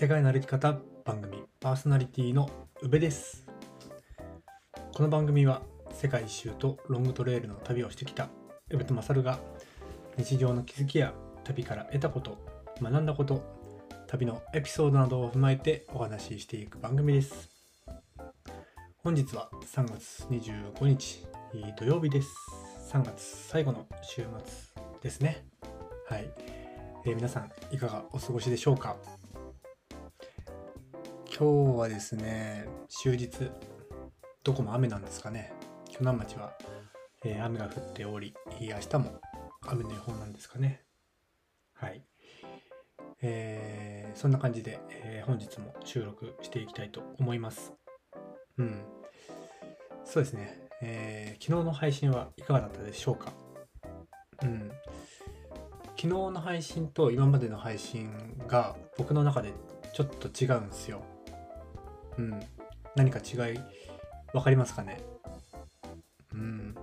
世界の歩き方番組パーソナリティの宇部です。この番組は世界一周とロングトレイルの旅をしてきた宇部と勝が日常の気づきや旅から得たこと学んだこと旅のエピソードなどを踏まえてお話ししていく番組です。本日は3月25日土曜日です。3月最後の週末ですね。はい、えー、皆さんいかがお過ごしでしょうか？今日はですね終日どこも雨なんですかね。鋸南町は、えー、雨が降っており明日も雨の予報なんですかね。はい。えー、そんな感じで、えー、本日も収録していきたいと思います。うん。そうですね、えー、昨日の配信はいかがだったでしょうか。うん。昨日の配信と今までの配信が僕の中でちょっと違うんですよ。うん。何か違い分かりますかね？うん。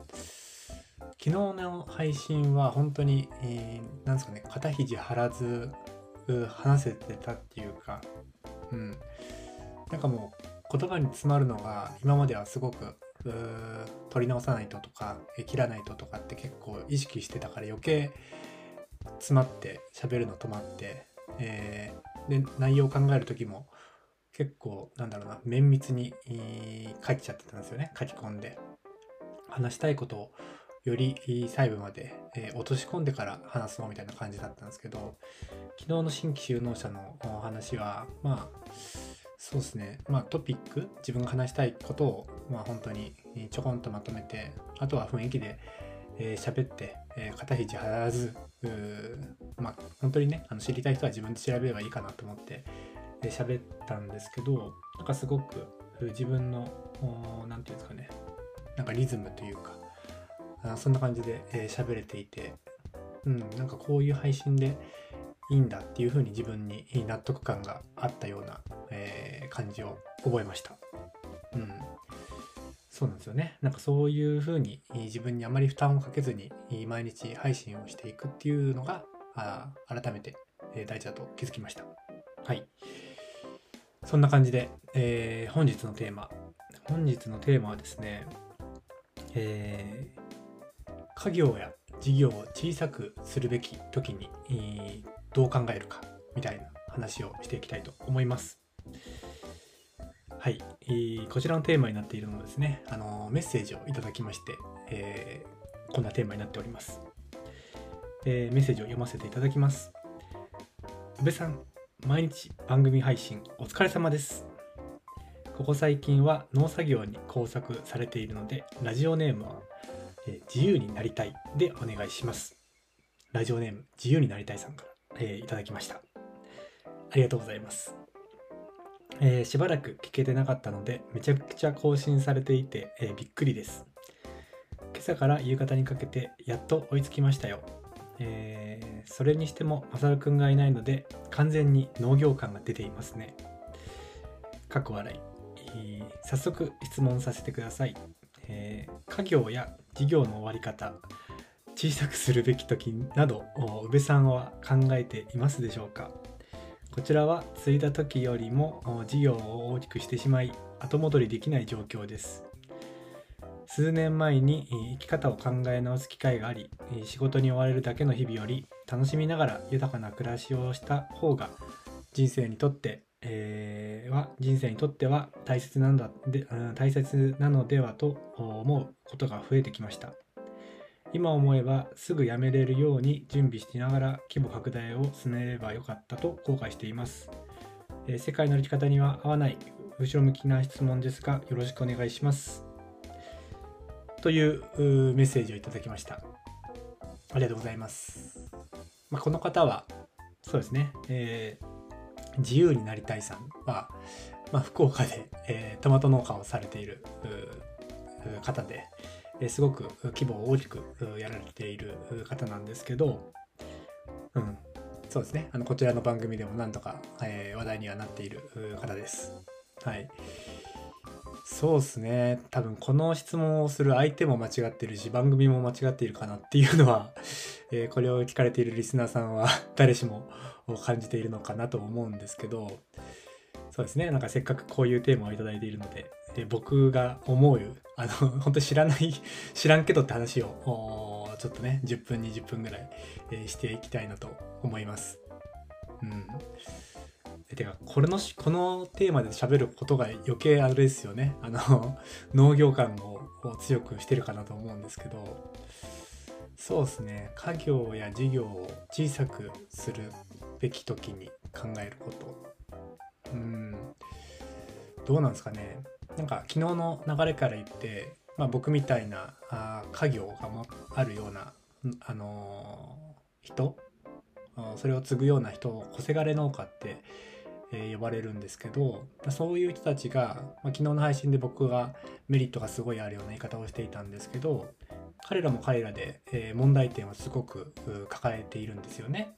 昨日の配信は本当に、えー、なんですかね、肩肘張らず話せてたっていうか、うん。なんかもう言葉に詰まるのが今まではすごく取り直さないととか切らないととかって結構意識してたから余計詰まって喋るの止まって、えー、で内容を考える時も結構なんだろうな綿密に書いちゃってたんですよね。書き込んで。話したいことをより細部まで、えー、落とし込んでから話そうみたいな感じだったんですけど昨日の新規就農者の話はまあそうですね。まあトピック自分が話したいことをまあ本当にちょこんとまとめてあとは雰囲気でえー、喋って、えー、肩肘張らず、まあ、本当にね、あの知りたい人は自分で調べればいいかなと思って、喋ったんですけど、なんかすごく自分の、何て言うんですかね、なんかリズムというか、あそんな感じで喋、えー、れていて、うん、なんかこういう配信でいいんだっていう風に自分に納得感があったような、えー、感じを覚えました。うん。そうなんですよね。なんかそういうふうに自分にあまり負担をかけずに毎日配信をしていくっていうのがあ改めて大事だと気づきました。はい。そんな感じで、えー、本日のテーマ。本日のテーマはですね、えー、家業や事業を小さくするべき時にどう考えるかみたいな話をしていきたいと思います。はい、えー、こちらのテーマになっているのですね、あのメッセージをいただきまして、えー、こんなテーマになっております、えー、メッセージを読ませていただきます。宇部さん、毎日番組配信お疲れ様です。ここ最近は農作業に工作されているので、ラジオネームは、え自由になりたいでお願いします。ラジオネーム自由になりたいさんから、えいただきました。ありがとうございます。えー、しばらく聞けてなかったのでめちゃくちゃ更新されていて、え、びっくりです今朝から夕方にかけてやっと追いつきましたよ、えー、それにしてもまさるくんがいないので完全に農業感が出ていますね。かっこ笑い、えー、早速質問させてください、えー、家業や事業の終わり方小さくするべき時など宇部さんは考えていますでしょうか？こちらは継いだ時よりも事業を大きくしてしまい後戻りできない状況です。数年前に生き方を考え直す機会があり仕事に追われるだけの日々より楽しみながら豊かな暮らしをした方が人生にとって、は人生にとっては大切なのだで大切なのではと思うことが増えてきました今思えばすぐ辞めれるように準備しながら規模拡大を進めればよかったと後悔しています。世界の歩き方には合わない後ろ向きな質問ですがよろしくお願いします。というメッセージをいただきました。ありがとうございます。まあ、この方はそうですね、えー、自由になりたいさんは、まあ、福岡で、えー、トマト農家をされている方で、えすごく規模を大きくやられている方なんですけど、うん、そうですね。あの、こちらの番組でも何とか、えー、話題にはなっている方です。はい。そうですね。多分この質問をする相手も間違ってるし、番組も間違っているかなっていうのは、えーこれを聞かれているリスナーさんは 誰しも感じているのかなと思うんですけど、そうですね。なんかせっかくこういうテーマをいいているので、えー僕が思う、あの、本当知らない、知らんけどって話を、ちょっとね、10分、20分ぐらい、えーしていきたいなと思います。うん。てか、これのし、このテーマで喋ることが余計あれですよね。あの、農業感を強くしてるかなと思うんですけど、そうですね。家業や事業を小さくするべき時に考えること。うん。どうなんですかね。なんか昨日の流れから言って、まあ僕みたいなあ家業がもあるような、あのー人それを継ぐような人を小せがれ農家って、えー呼ばれるんですけどそういう人たちが、まあ、昨日の配信で僕がメリットがすごいあるような言い方をしていたんですけど彼らも彼らで、えー問題点をすごく抱えているんですよね。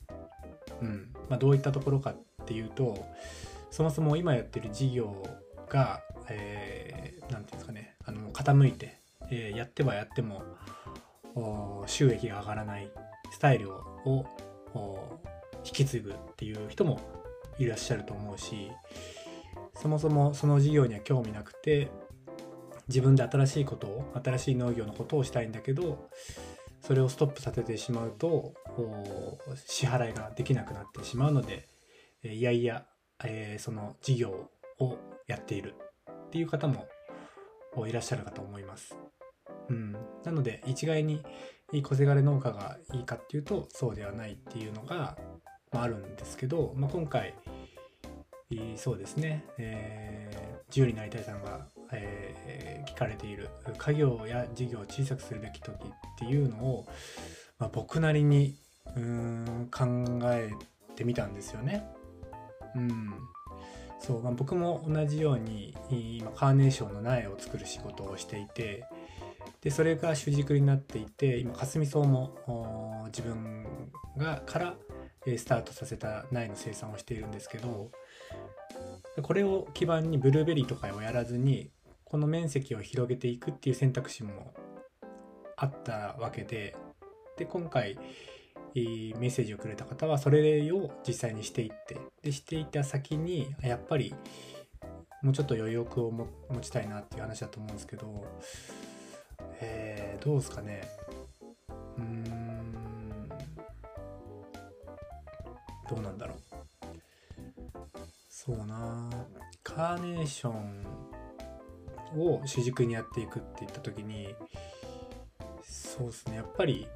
うんまあ、どういったところかっていうとそもそも今やってる事業が何、えーていうんですかねあの傾いて、えーやってはやっても収益が上がらないスタイルを引き継ぐっていう人もいらっしゃると思うしそもそもその事業には興味なくて自分で新しいことを新しい農業のことをしたいんだけどそれをストップさせてしまうとお支払いができなくなってしまうのでいやいや、えーその事業をやっているっていう方もいらっしゃるかと思います。うん、なので一概にいい小せがれ農家がいいかっていうとそうではないっていうのが、あ、あるんですけど、まあ、今回そうですね、えー自由になりたいさんが、えー聞かれている家業や事業を小さくするべき時っていうのを、まあ、僕なりにうーん考えてみたんですよね。うんそうまあ、僕も同じように今カーネーションの苗を作る仕事をしていてでそれが主軸になっていて今かすみ草も自分がからえースタートさせた苗の生産をしているんですけどこれを基盤にブルーベリーとかをやらずにこの面積を広げていくっていう選択肢もあったわけでで今回メッセージをくれた方はそれを実際にしていってでしていた先にやっぱりもうちょっと余力を持ちたいなっていう話だと思うんですけど、えーどうですかね。うーん。どうなんだろう。そうな。カーネーションを主軸にやっていくって言った時にそうですね。やっぱり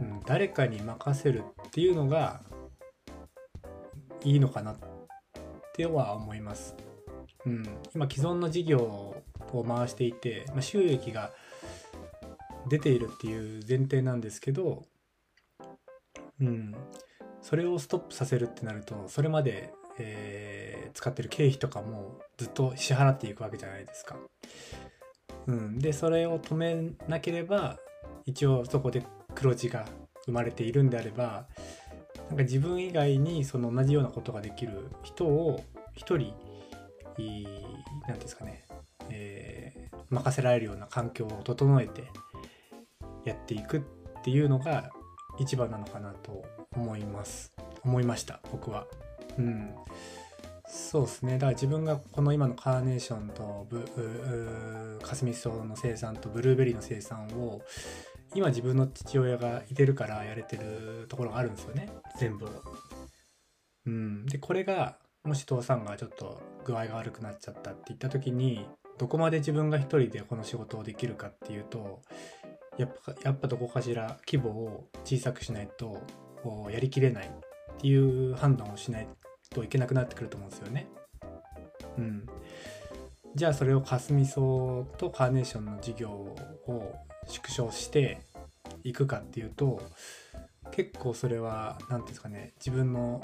うん、誰かに任せるっていうのがいいのかなっては思います。うん、今既存の事業を回していて、まあ、収益が出ているっていう前提なんですけど、うん、それをストップさせるってなるとそれまで、えー使ってる経費とかもずっと支払っていくわけじゃないですか。うん、でそれを止めなければ一応そこで黒字が生まれているんであればなんか自分以外にその同じようなことができる人を一人いいなんていうんですかね、えー任せられるような環境を整えてやっていくっていうのが一番なのかなと思います。思いました僕は。うん。そうですね。だから自分がこの今のカーネーションとブううカスミソウの生産とブルーベリーの生産を今自分の父親がいてるからやれてるところがあるんですよね。全部。うん、でこれがもし父さんがちょっと具合が悪くなっちゃったって言った時にどこまで自分が一人でこの仕事をできるかっていうとやっぱやっぱどこかしら規模を小さくしないとやりきれないっていう判断をしないといけなくなってくると思うんですよね。うん、じゃあそれをかすみ草とカーネーションの事業を縮小していくかっていうと結構それは何ていうんですかね自分の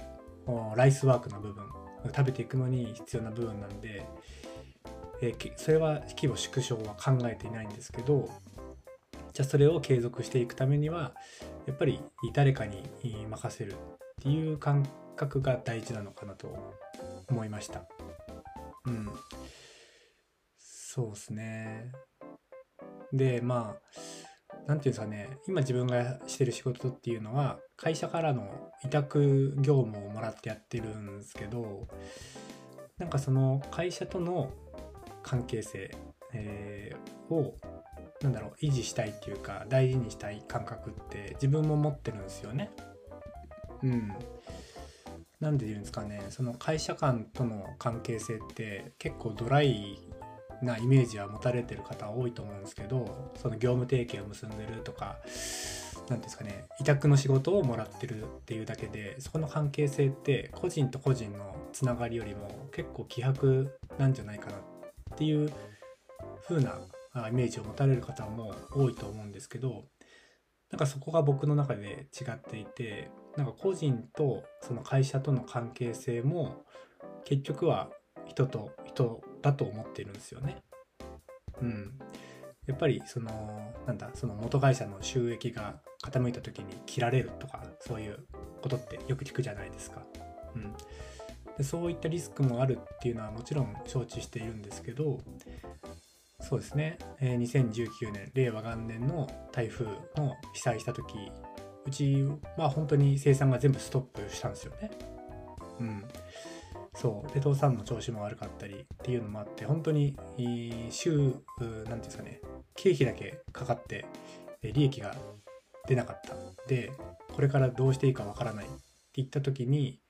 ライスワークの部分食べていくのに必要な部分なんで、えーそれは規模縮小は考えていないんですけどじゃあそれを継続していくためにはやっぱり誰かに任せるっていう感覚が大事なのかなと思いました。うん、そうですね。で、まあ、なんていうんですかね、今自分がしてる仕事っていうのは、会社からの委託業務をもらってやってるんですけど、なんかその会社との関係性、えーを、なんだろう、維持したいっていうか、大事にしたい感覚って自分も持ってるんですよね。うん。なんで言うんですかね、その会社間との関係性って結構ドライなイメージは持たれてる方多いと思うんですけどその業務提携を結んでるとか何ですかね委託の仕事をもらってるっていうだけでそこの関係性って個人と個人のつながりよりも結構希薄なんじゃないかなっていう風なイメージを持たれる方も多いと思うんですけどなんかそこが僕の中で違っていてなんか個人とその会社との関係性も結局は人と人だと思っているんですよね。うん。やっぱりそのなんだその元会社の収益が傾いた時に切られるとかそういうことってよく聞くじゃないですか。うん、でそういったリスクもあるっていうのはもちろん承知しているんですけどそうですね、えー、2019年令和元年の台風の被災した時うちは本当に生産が全部ストップしたんですよね。うん、そう。で倒産の調子も悪かったりっていうのもあって本当に週何て言うんですかね。経費だけかかって利益が出なかった。でこれからどうしていいかわからないって言った時に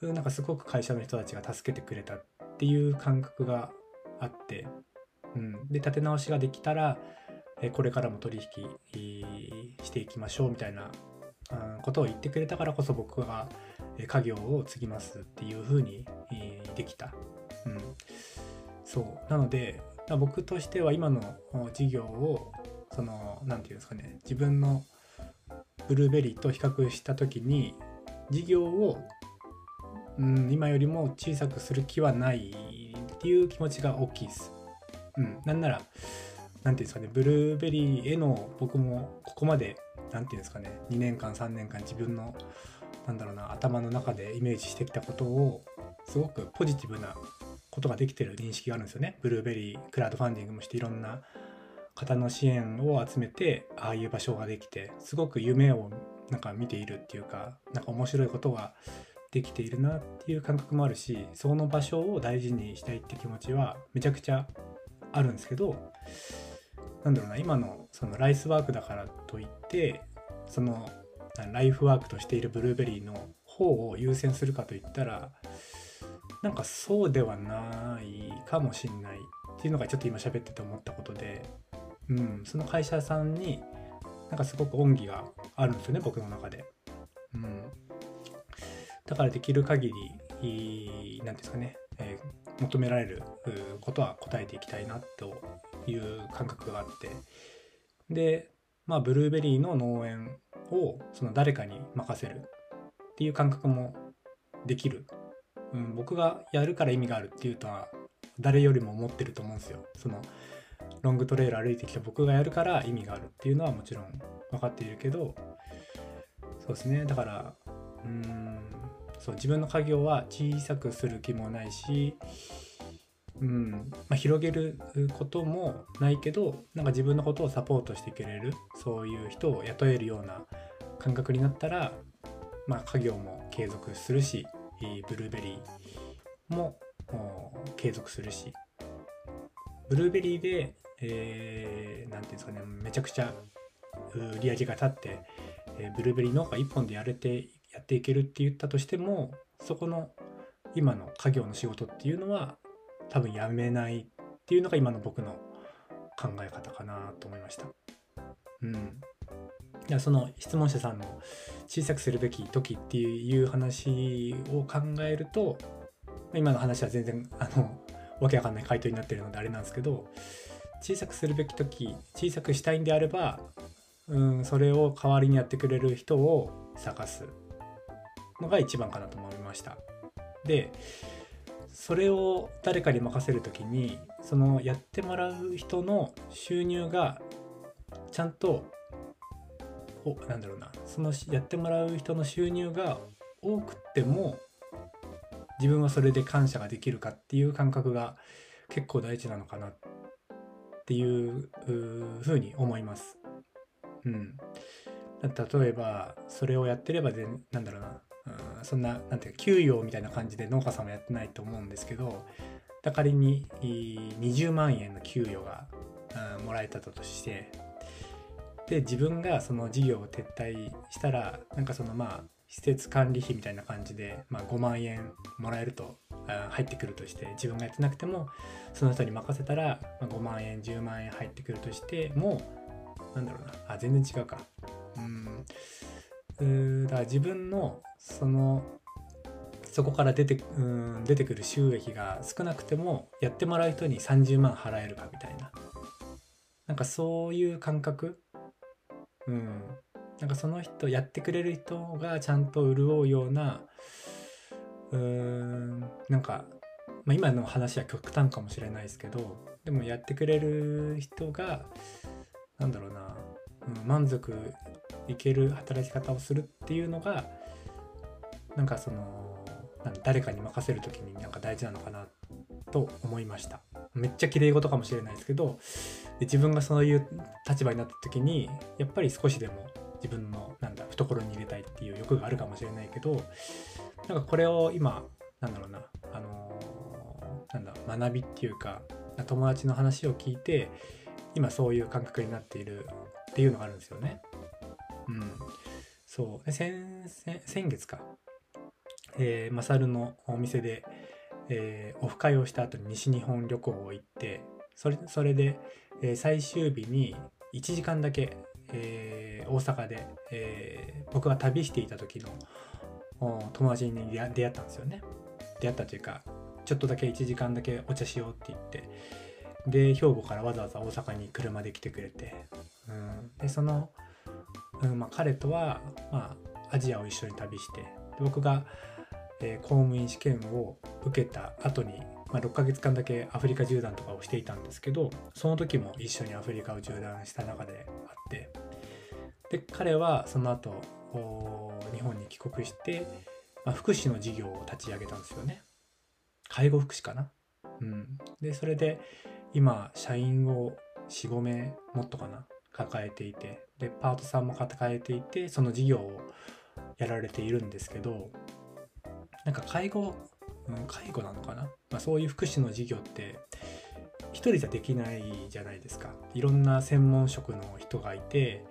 なんかすごく会社の人たちが助けてくれたっていう感覚があって、うん、で立て直しができたらこれからも取引していきましょうみたいなことを言ってくれたからこそ僕が家業を継ぎますっていう風にできた。うん。そう。なので、僕としては今の事業を、その、何て言うんですかね、自分のブルーベリーと比較した時に、事業を、うん、今よりも小さくする気はないっていう気持ちが大きいです。うん。なんなら、何て言うんですかね、ブルーベリーへの僕もここまで、何て言うんですかね、2年間3年間自分のなんだろうな頭の中でイメージしてきたことをすごくポジティブなことができてる認識があるんですよね。ブルーベリークラウドファンディングもしていろんな方の支援を集めてああいう場所ができてすごく夢をなんか見ているっていうかなんか面白いことができているなっていう感覚もあるしその場所を大事にしたいって気持ちはめちゃくちゃあるんですけどなんだろうな今のそのライスワークだからといってそのライフワークとしているブルーベリーの方を優先するかといったらなんかそうではないかもしんないっていうのがちょっと今喋ってて思ったことで、うん、その会社さんになんかすごく恩義があるんですよね僕の中で。うん、だからできる限り何て言うんですかね、え、求められることは答えていきたいなという感覚があって。でまあブルーベリーの農園をその誰かに任せるっていう感覚もできる、うん、僕がやるから意味があるっていうとは誰よりも思ってると思うんですよ。そのロングトレイル歩いてきた僕がやるから意味があるっていうのはもちろん分かっているけど。そうですね。だからうんそう自分の家業は小さくする気もないしうんまあ、広げることもないけどなんか自分のことをサポートしてくれるそういう人を雇えるような感覚になったら、まあ、家業も継続するしブルーベリーも継続するし。ブルーベリーで何、えー、て言うんですかねめちゃくちゃ売り上げが立って、えー、ブルーベリー農家1本でやれていやっていけるって言ったとしてもそこの今の家業の仕事っていうのは多分やめないっていうのが今の僕の考え方かなと思いました。うん。いやその質問者さんの小さくするべき時っていう話を考えると今の話は全然あのわけわかんない回答になってるのであれなんですけど小さくするべき時小さくしたいんであれば、うん、それを代わりにやってくれる人を探すのが一番かなと思いました。でそれを誰かに任せる時にそのやってもらう人の収入がちゃんとおなんだろうなそのやってもらう人の収入が多くても自分はそれで感謝ができるかっていう感覚が結構大事なのかなっていうふうに思います。うん。例えばそれをやってればでなんだろうな、うん、そんななんていうか給与みたいな感じで農家さんもやってないと思うんですけど仮に20万円の給与が、うん、もらえたとしてで自分がその事業を撤退したらなんかそのまあ施設管理費みたいな感じで、まあ、5万円もらえると入ってくるとして自分がやってなくてもその人に任せたら5万円10万円入ってくるとしてもなんだろうなあ全然違うか。うんだから自分のそのそこから出てうん出てくる収益が少なくてもやってもらう人に30万払えるかみたいな。なんかそういう感覚。うん。なんかその人やってくれる人がちゃんと潤うようなうーんなんか、まあ、今の話は極端かもしれないですけどでもやってくれる人がなんだろうな、うん、満足いける働き方をするっていうのがなんかそのなん誰かに任せる時になんか大事なのかなと思いました。めっちゃ綺麗事かもしれないですけどで自分がそういう立場になった時にやっぱり少しでも自分のなんだ懐に入れたいっていう欲があるかもしれないけどなんかこれを今なんだろうなあのー、なんだ学びっていうか友達の話を聞いて今そういう感覚になっているっていうのがあるんですよね。うん、そう。で先先月か、えー、マサルのお店で、えー、オフ会をした後に西日本旅行を行ってそれそれで、えー、最終日に1時間だけ、えー、大阪で、えー、僕が旅していた時の友達に出会ったんですよね。出会ったというかちょっとだけ1時間だけお茶しようって言ってで兵庫からわざわざ大阪に車で来てくれて、うん、でそのうんまあ、彼とは、まあ、アジアを一緒に旅して僕が、えー、公務員試験を受けた後に、まあ、6ヶ月間だけアフリカ縦断とかをしていたんですけどその時も一緒にアフリカを縦断した中であってで彼はその後日本に帰国して、まあ、福祉の事業を立ち上げたんですよね。介護福祉かな。うん。でそれで今社員を45名もっとかな抱えていてでパートさんも抱えていてその事業をやられているんですけどなんか介護、うん、介護なのかな、まあ、そういう福祉の事業って一人じゃできないじゃないですか。いろんな専門職の人がいて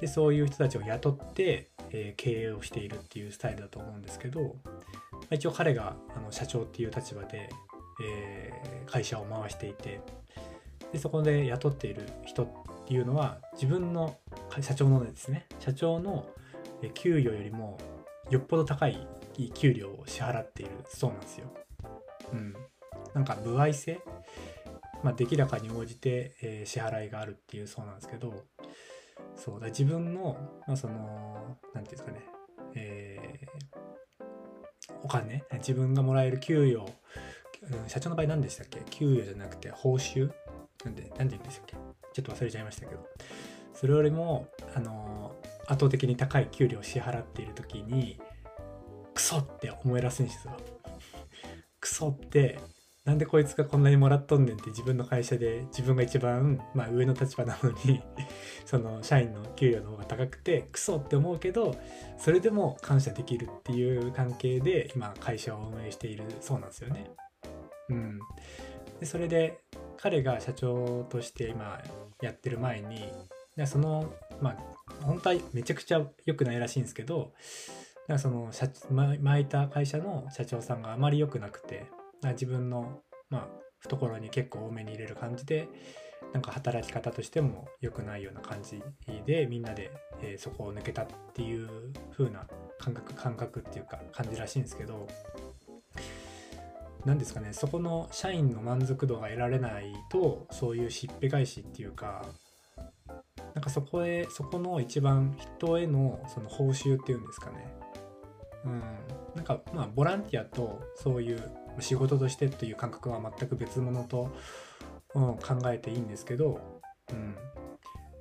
でそういう人たちを雇って、えー、経営をしているっていうスタイルだと思うんですけど、まあ、一応彼があの社長っていう立場で、えー、会社を回していてでそこで雇っている人っていうのは自分の社長のですね社長の給与よりもよっぽど高い給料を支払っているそうなんですよ。うん、なんか歩合制、まあ、出来高に応じて、えー、支払いがあるっていうそうなんですけどそうだ自分の、まあ、その何て言うんですかね、えー、お金自分がもらえる給与、うん、社長の場合何でしたっけ？給与じゃなくて報酬？なんで何て言うんでしたっけ？ちょっと忘れちゃいましたけど。それよりもあの圧倒的に高い給料を支払っている時にクソって思いらすんですよクソってなんでこいつがこんなにもらっとんねんって自分の会社で自分が一番、まあ、上の立場なのに その社員の給料の方が高くてクソって思うけどそれでも感謝できるっていう関係で今会社を運営しているそうなんですよね。うん、でそれで彼が社長として今やってる前にでそのまあ本当はめちゃくちゃ良くないらしいんですけどだその社巻いた会社の社長さんがあまり良くなくて自分の、まあ、懐に結構多めに入れる感じでなんか働き方としても良くないような感じでみんなで、えー、そこを抜けたっていう風な感覚感覚っていうか感じらしいんですけど何ですかねそこの社員の満足度が得られないとそういうしっぺ返しっていうかなんかそこへそこの一番人へのその報酬っていうんですかねうん。なんかまあボランティアとそういう仕事としてという感覚は全く別物と、うん、考えていいんですけど、うん、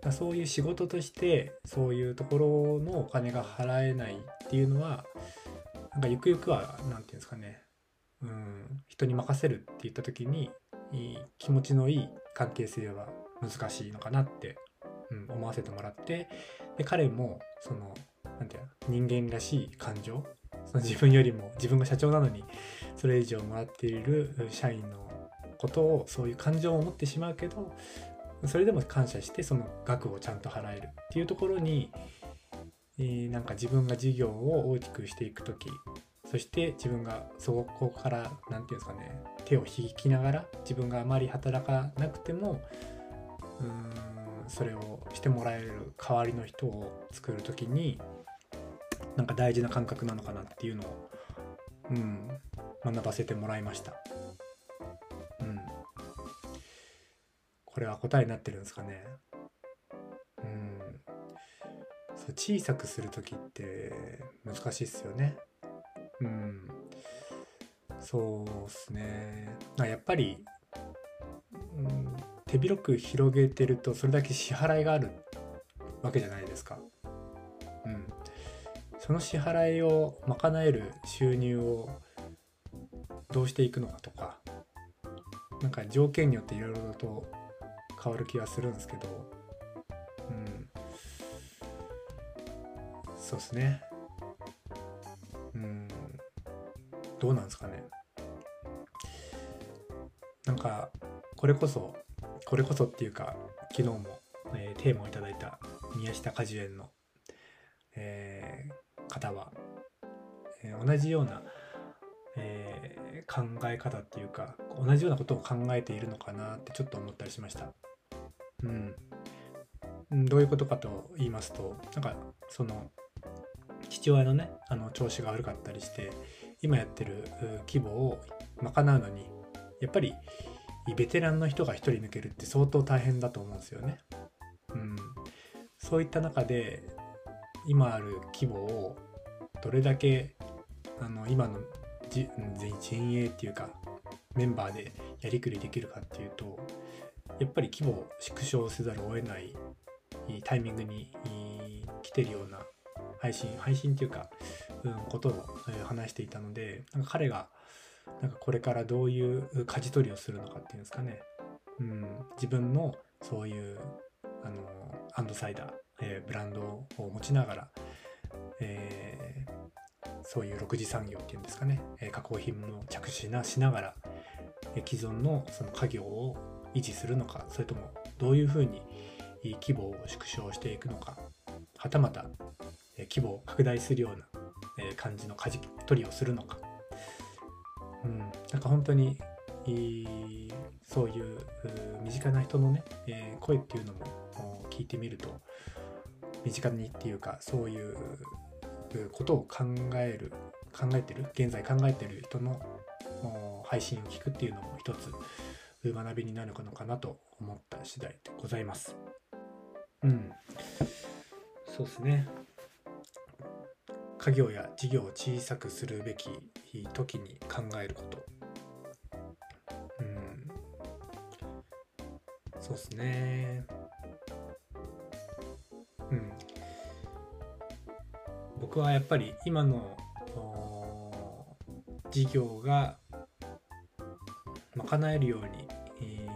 だそういう仕事としてそういうところのお金が払えないっていうのはなんかゆくゆくは何て言うんですかね。うん、人に任せるって言った時に気持ちのいい関係性は難しいのかなって、うん、思わせてもらってで彼もそのなんて人間らしい感情？その自分よりも自分が社長なのにそれ以上もらっている社員のことをそういう感情を持ってしまうけどそれでも感謝してその額をちゃんと払えるっていうところに、えーなんか自分が事業を大きくしていく時そして自分がそこから何て言うんですかね手を引きながら自分があまり働かなくてもうーんそれをしてもらえる代わりの人を作る時になんか大事な感覚なのかなっていうのを、うん、学ばせてもらいました。うん、これは答えになってるんですかね。うん、そう小さくする時って難しいっすよね。うん、そうっすね。あやっぱり、うん、手広く広げてるとそれだけ支払いがあるわけじゃないですか。その支払いを賄える収入をどうしていくのかとかなんか条件によっていろいろと変わる気がするんですけど、うん、そうですね。うん、どうなんですかね。なんかこれこそこれこそっていうか昨日も、えーテーマをいただいた宮下果樹園の、方は、えー同じような、えー考え方っていうか同じようなことを考えているのかなってちょっと思ったりしました。うん、どういうことかと言いますとなんかその父親のねあの調子が悪かったりして今やってる規模を賄うのにやっぱりベテランの人が1人抜けるって相当大変だと思うんですよね。うん、そういった中で今ある規模をどれだけあの今のじうん陣営っていうかメンバーでやりくりできるかっていうとやっぱり規模を縮小せざるを得ないタイミングに来てるような配信配信っていうか、うん、ことを話していたのでなんか彼がなんかこれからどういう舵取りをするのかっていうんですかね、うん、自分のそういうあのアンドサイダー、えーブランドを持ちながら、えーそういう6次産業っていうんですかね、え加工品も着手なしながら、え既存のその家業を維持するのかそれともどういうふうに規模を縮小していくのかはたまた、え規模を拡大するような、え感じの舵取りをするのか、うん、なんか本当にそういう身近な人のね、え声っていうのも聞いてみると身近にっていうかそういうことを考える考えてる現在考えてる人の配信を聞くっていうのも一つ学びになるのかなと思った次第でございます。うん、そうですね。家業や事業を小さくするべき時に考えること。うん、そうですね。うん。僕はやっぱり今の事業が賄えるように、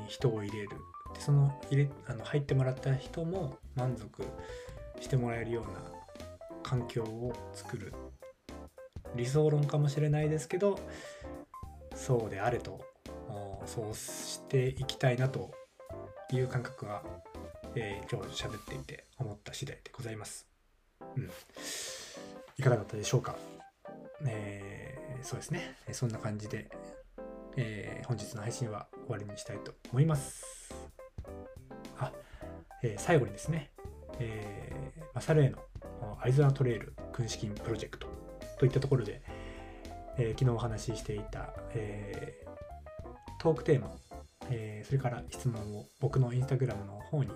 人を入れる。でその入れあの入ってもらった人も満足してもらえるような環境を作る。理想論かもしれないですけどそうであれとそうしていきたいなという感覚は、えー今日喋っていて。った次第でございます。うんいかがだったでしょうか、えーそうですね。そんな感じで、えー本日の配信は終わりにしたいと思います。あ、えー最後にですね、えーマサルへのアリゾナトレイル軍資金プロジェクトといったところで、えー昨日お話ししていた、えートークテーマ、えーそれから質問を僕のインスタグラムの方に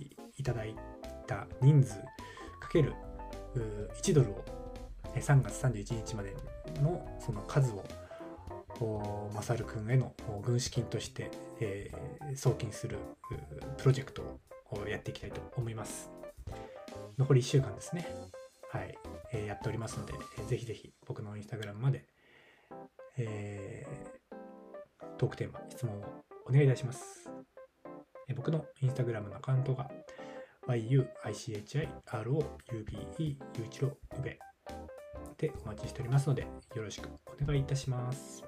いいただいた人数かける1ドルをえ3月31日までのその数をマサル君への軍資金として、えー送金するプロジェクトをやっていきたいと思います。残り1週間ですね。はい、えーやっておりますので、えーぜひぜひ僕のインスタグラムまで、えートークテーマ、質問をお願いいたします。え僕のインスタグラムのアカウントが yuichiroube ゆういちろうべでお待ちしておりますので、よろしくお願いいたします。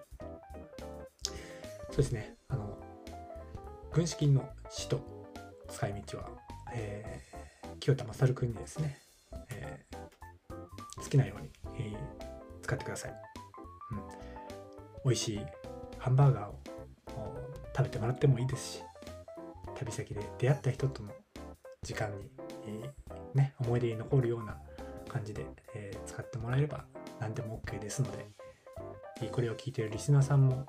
そうですね、あの、軍資金の使と使い道は、えー、清田勝君にですね、えー好きなように、えー使ってください。うん。美味しいハンバーガーを食べてもらってもいいですし、旅先で出会った人との時間に、えーね、思い出に残るような感じで、えー使ってもらえれば何でも OK ですので、えこれを聞いているリスナーさんも、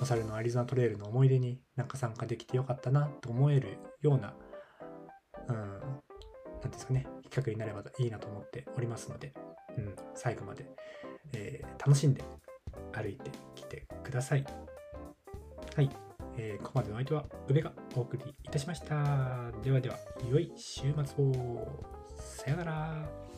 お猿のアリゾナトレイルの思い出になんか参加できてよかったなと思えるような、うん、なんですかね、企画になればいいなと思っておりますので、うん、最後まで、えー楽しんで歩いてきてください。はい。えーここまでのお相手は宇部がお送りいたしました。ではでは、良い週末を。さよなら。